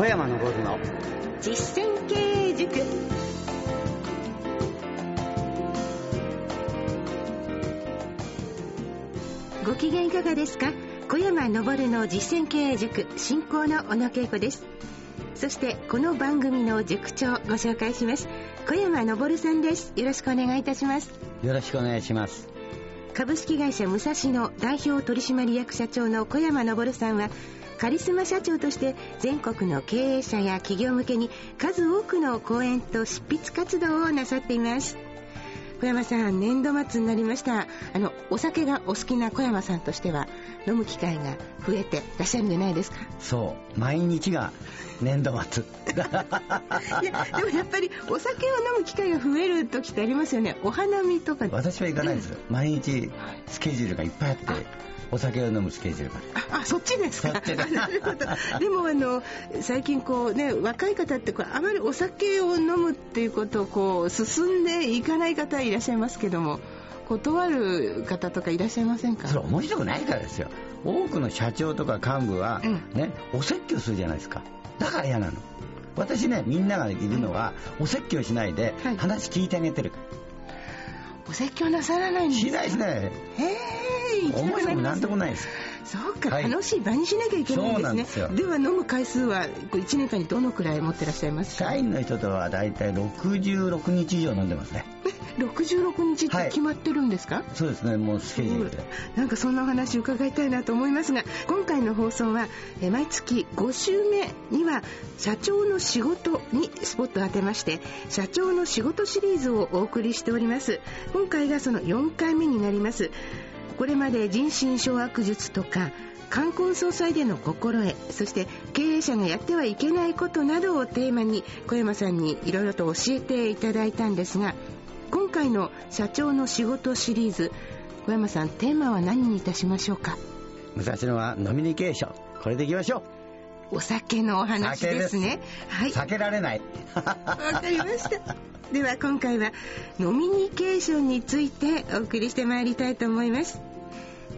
小山昇の。実践経営塾。ご機嫌いかがですか？小山昇の実践経営塾進行の小野恵子です。そしてこの番組の塾長ご紹介します。小山昇さんです。よろしくお願いいたします。よろしくお願いします株式会社武蔵野代表取締役社長の小山昇さんはカリスマ社長として全国の経営者や企業向けに数多くの講演と執筆活動をなさっています。小山さん年度末になりました。あのお酒がお好きな小山さんとしては飲む機会が増えてらっしゃるんじゃないですか？そう毎日が年度末。いやでもやっぱりお酒を飲む機会が増える時ってありますよね。お花見とか。私は行かないですよ、毎日スケジュールがいっぱいあってお酒を飲むスケジュールが。ああそっちですか？なるほど。でもあの最近こうね若い方ってこうあまりお酒を飲むっていうことをこう進んでいかない方いらっしゃいますけども断る方とかいらっしゃいませんか？それ面白くないからですよ多くの社長とか幹部は、うん。ねお説教するじゃないですか。だから嫌なの。私ねみんながいるのは、お説教しないではい。話聞いてあげてる、お説教なさらないんですしないしない。へえ行きた面白くなんともないですそうか、はい。楽しい場にしなきゃいけないんそうなんでですすよ。ねでは飲む回数は1年間にどのくらい持ってらっしゃいます？か社員の人とは大体66日以上飲んでますね。66日って決まってるんですか、そうですね。もうスケジュールで。なんかそんなお話伺いたいなと思いますが今回の放送はえー毎月5週目には社長の仕事にスポットを当てまして社長の仕事シリーズをお送りしております。今回がその4回目になりますこれまで人心掌握術とか冠婚葬祭での心得そして経営者がやってはいけないことなどをテーマに小山さんにいろいろと教えていただいたんですが今回の社長の仕事シリーズ小山さんテーマは何にいたしましょうか？武蔵野はノミニケーション。これでいきましょお酒のお話ですね。はうい避けられない。わかりました。では今回はノミニケーションについてお送りしてまいりたいと思います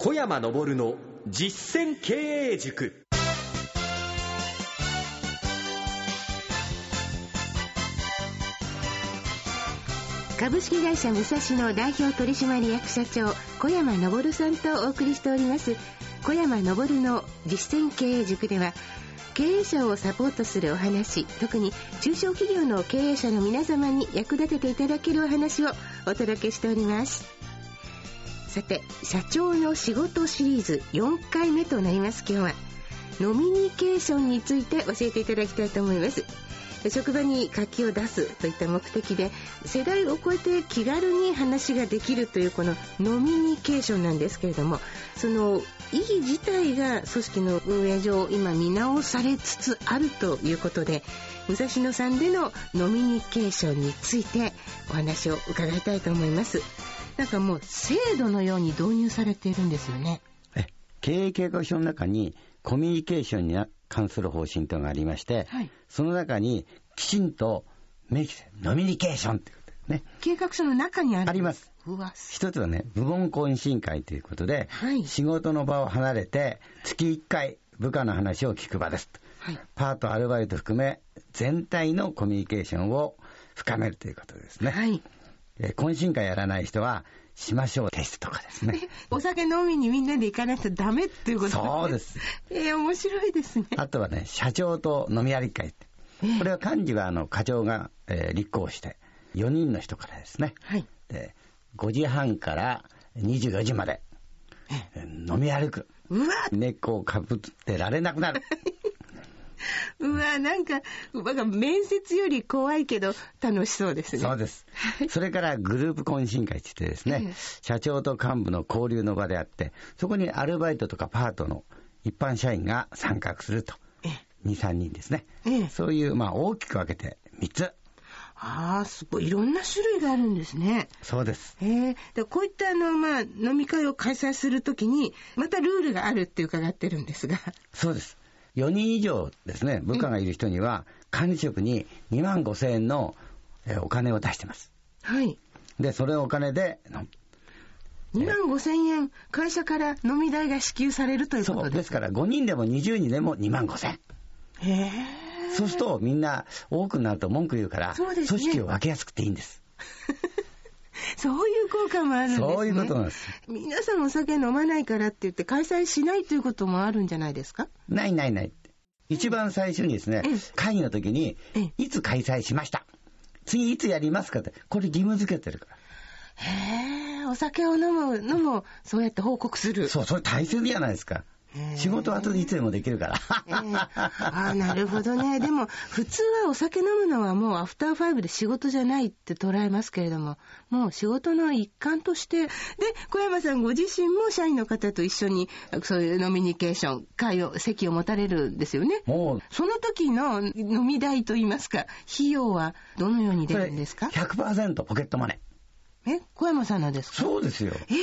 小山昇の実践経営塾。株式会社武蔵野代表取締役社長小山昇さんとお送りしております。小山昇の実践経営塾では経営者をサポートするお話特に中小企業の経営者の皆様に役立てていただけるお話をお届けしております。さて社長の仕事シリーズ4回目となります。今日はノミニケーションについて教えていただきたいと思います。職場に活気を出すといった目的で世代を超えて気軽に話ができるというこのノミニケーションなんですけれどもその意義自体が組織の運営上今見直されつつあるということで武蔵野さんでのノミニケーションについてお話を伺いたいと思います。なんかもう制度のように導入されているんですよね。え経営計画書の中にコミュニケーションに関する方針というのがありまして、はい。その中にきちんと明記してノミニケーションってことね。計画書の中にある。あります。一つはね部門懇親会ということで、はい。仕事の場を離れて月1回部下の話を聞く場ですと。はい。パートアルバイト含め全体のコミュニケーションを深めるということですね、はいえー懇親会やらない人はしましょうテストとかですね。お酒飲みにみんなで行かないとダメっていうことそうです。えー、面白いですね。あとはね社長と飲み歩き会って。これは幹事があの課長が、えー立候補して4人の人からですね。はい。で5時半から24時まで、えー飲み歩く。うわ、根っ。こをかぶってられなくなる うわ、なんか、なんか面接より怖いけど楽しそうですね。そうです。それからグループ懇親会って言ってですね、社長と幹部の交流の場であって、そこにアルバイトとかパートの一般社員が参画すると。え2、3人ですね。ええそういう、まあ、大きく分けて3つ。ああ、すごい。いろんな種類があるんですね。そうです。へえ。でこういったあの、まあ、飲み会を開催するときに、またルールがあるって伺ってるんですが。そうです。4人以上ですね、部下がいる人には、管理職に2万5千円のえーお金を出してます。はい。で、それをお金で、の2万5千円、会社から飲み代が支給されるということです。そうですから5人でも20人でも2万5千円。へえ。そうするとみんな多くなると文句言うから、ね組織を分けやすくていいんです。そういう効果もあるんですね。そういうことなんです。皆さんお酒飲まないからって言って開催しないということもあるんじゃないですか？ないないない。一番最初にですねうん、会議の時にええ、いつ開催しました？次いつやりますかって、これ義務付けてるから。へえ、お酒を飲むのもそうやって報告する。そう、それ大切じゃないですか。仕事は後でいつでもできるから。ええああ、なるほどね。でも、普通はお酒飲むのはもうアフターファイブで仕事じゃないって捉えますけれども、もう仕事の一環として、で、小山さんご自身も社員の方と一緒に、そういうノミニケーション、会を、席を持たれるんですよね。もう、その時の飲み代といいますか、費用はどのように出るんですか？100%ポケットマネえ、小山さんのですー。か？そうですよ。え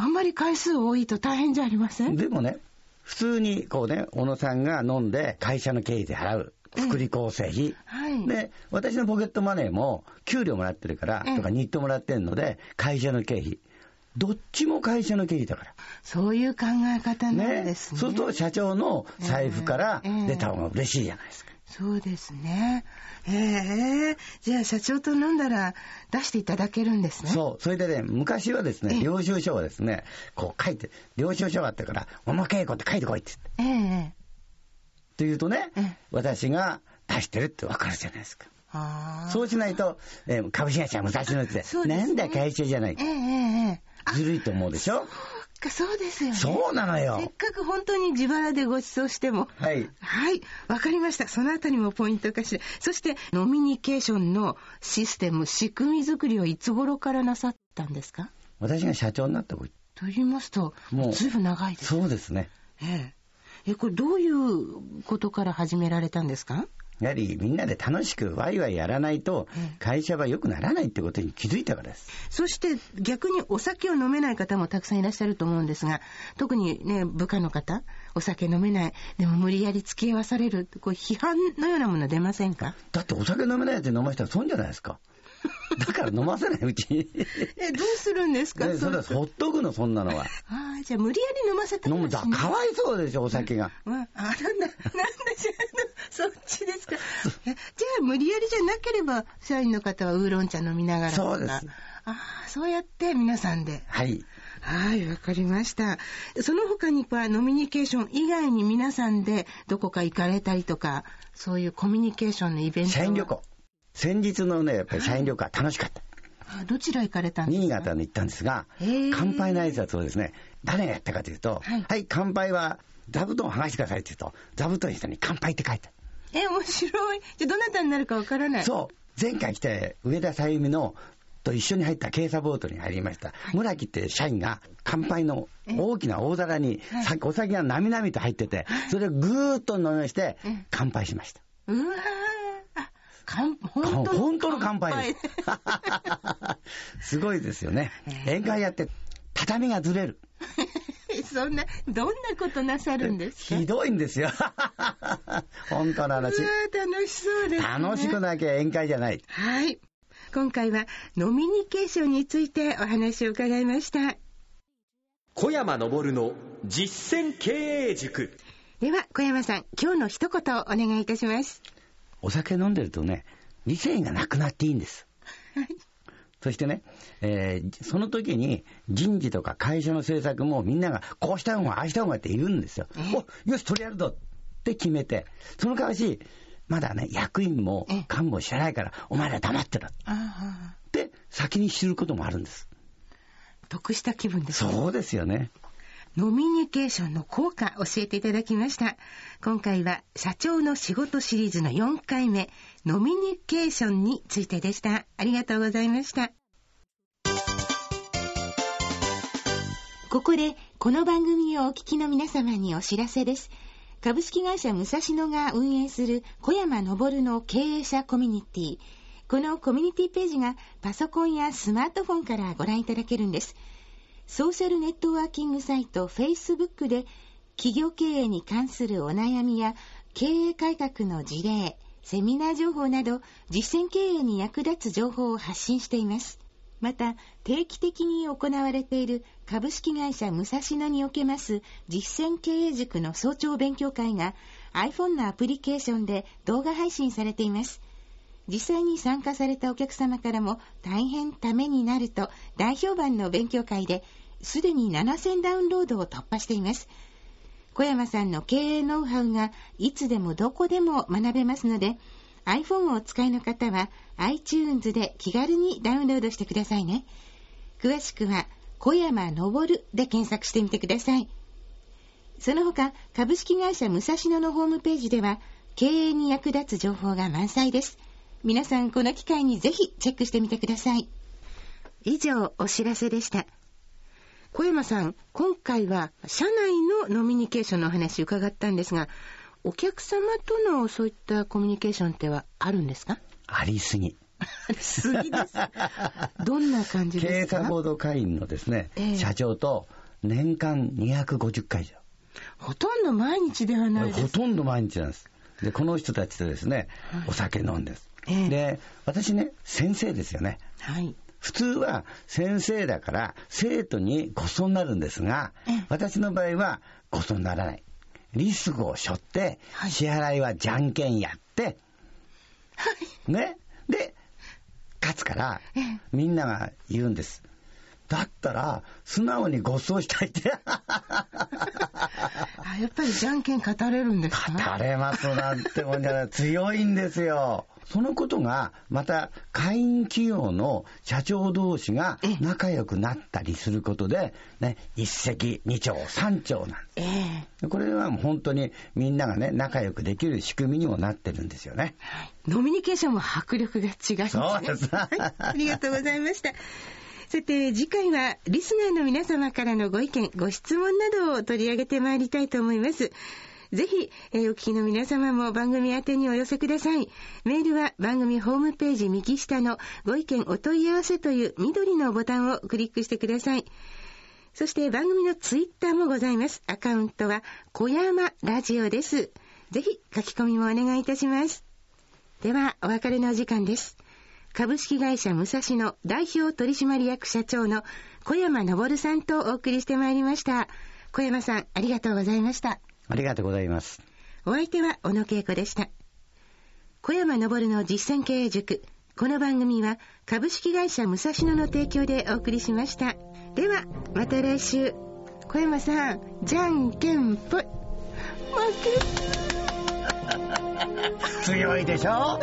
あんまり回数多いと大変じゃありません？でもね、普通にこうね、小野さんが飲んで会社の経費で払う。福利厚生費。はい。で、私のポケットマネーも給料もらってるから、ええとか日当もらってるので、会社の経費。どっちも会社の経費だから。そういう考え方なんですね。そうすると社長の財布からええ出た方が嬉しいじゃないですか。そうですね。ええじゃあ社長と飲んだら出していただけるんですね。そう。それでね、昔はですね、ええ領収書をですね、こう書いて、領収書があったから、小野稽古って書いてこいって言って。ええと言うとねええ、私が出してるってわかるじゃないですか。ああ。そうしないと、えー株式会社武蔵野って、でなんだ会社じゃないええ。えええずるいと思うでしょ？かそうですよね。そうなのせっよ。かく本当に自腹でご馳走しても。はい。はい。わかりました。そのあたりもポイントかしら。そして、ノミニケーションのシステム、仕組み作りはいつ頃からなさったんですか？私が社長になった時と言いますと、もうずいぶん長いですね。そうですね。ええ。え、これどういうことから始められたんですか？やはりみんなで楽しくワイワイやらないとうん会社は良くならないってことに気づいたからです。そして逆にお酒を飲めない方もたくさんいらっしゃると思うんですが、特にね、部下の方、お酒飲めない、でも無理やり付き合わされる、こう批判のようなもの出ませんか？だってお酒飲めないやつに飲ましたら損じゃないですか。だから飲ませないうちに。え、どうするんですか？でそれはほっとくの、そんなのは。ああ、じゃあ無理やり飲ませたり飲むだ、かわいそうでしょ、お酒が。わあ、なんだ、なんだ、じゃあ、そっちですか？えじゃあ、無理やりじゃなければ、社員の方はウーロン茶飲みながらそうです。ああ、そうやって皆さんで。はい。はい、わかりました。その他には、ノミニケーション以外に皆さんでどこか行かれたりとか、そういうコミュニケーションのイベントは？社員旅行。先日のね、やっぱり社員旅行は楽しかった。あどちら行かれたんですか？新潟に行ったんですが乾杯の挨拶をですね、誰がやったかというと、はいはい、乾杯は座布団を剥がしてくださいって言うと、座布団の下に乾杯って書いてあえ、面白い。じゃあ、どなたになるかわからない。る。そう、前回来て上田さゆみのと一緒に入った警察ボートに入りました。村木って社員が乾杯の大きな大皿にはいさお酒がなみなみと入ってて、それをぐーっと飲みましてうん乾杯しました。うわー本当の本当の乾杯です。すごいですよね。宴会やって畳がずれる。そんな、どんなことなさるんですか？ひどいんですよ。本当の話う。わー楽しそうです、ね。楽しくなきゃ宴会じゃない。はい。今回はノミニケーションについてお話を伺いました。小山昇の実践経営塾では、小山さん、今日の一言をお願いいたします。お酒飲んでるとね、理性がなくなっていいんです。はい。そしてね、えーその時に人事とか会社の政策もみんながこうした方がああした方がって言うんですよ。およし、取りやるぞって決めて、その代わし、まだね、役員もええ幹部も知らないから、お前ら黙ってろっああ、て先に知ることもあるんです。得した気分ですね。そうですよね。ノミニケーションの効果教えていただきました。今回は社長の仕事シリーズの4回目、ノミニケーションについてでした。ありがとうございました。ここでこの番組をお聞きの皆様にお知らせです。株式会社武蔵野が運営する小山昇の経営者コミュニティ。このコミュニティページがパソコンやスマートフォンからご覧いただけるんです。ソーシャルネットワーキングサイト Facebook で企業経営に関するお悩みや経営改革の事例、セミナー情報など実践経営に役立つ情報を発信しています。また、定期的に行われている株式会社武蔵野におけます実践経営塾の早朝勉強会が iPhone のアプリケーションで動画配信されています。実際に参加されたお客様からも大変ためになると大評判の勉強会ですでに7000ダウンロードを突破しています。小山さんの経営ノウハウがいつでもどこでも学べますので、iPhone をお使いの方は iTunes で気軽にダウンロードしてくださいね。詳しくは小山昇で検索してみてください。その他、株式会社武蔵野のホームページでは経営に役立つ情報が満載です。皆さんこの機会にぜひチェックしてみてください。以上、お知らせでした。小山さん、今回は社内のノミニケーションの話伺ったんですが、お客様とのそういったコミュニケーションってはあるんですか？ありすぎ。ありすぎです。どんな感じですか？経営サポート会員のですね、えー、社長と年間250回以上。ほとんど毎日ではないです。ほとんど毎日なんです。で、この人たちとですね、お酒飲んです。えー、で、私ね、先生ですよね。はい。普通は先生だから生徒にごそになるんですが、私の場合はごそにならない。リスクを背負って、支払いはじゃんけんやって、はい、ね。で、勝つから、みんなが言うんです。だったら、素直にご馳走したいって。あやっぱりじゃんけん語れるんですか？語れますなんてもんじゃない。強いんですよ。そのことが、また、会員企業の社長同士が仲良くなったりすることで、ね、一石二鳥三鳥なんです。えー、これはもう本当にみんながね、仲良くできる仕組みにもなってるんですよね。ノミニケーションも迫力が違いますね。そうです。はい、ありがとうございました。さて、次回はリスナーの皆様からのご意見、ご質問などを取り上げてまいりたいと思います。ぜひ、えー、お聞きの皆様も番組宛にお寄せください。メールは番組ホームページ右下のご意見お問い合わせという緑のボタンをクリックしてください。そして番組のツイッターもございます。アカウントは小山ラジオです。ぜひ書き込みもお願いいたします。では、お別れのお時間です。株式会社武蔵野代表取締役社長の小山昇さんとお送りしてまいりました。小山さん、ありがとうございました。ありがとうございます。お相手は小野恵子でした。小山昇の実践経営塾。この番組は株式会社武蔵野の提供でお送りしました。では、また来週。小山さん、じゃんけんぽい。負け。強いでしょ？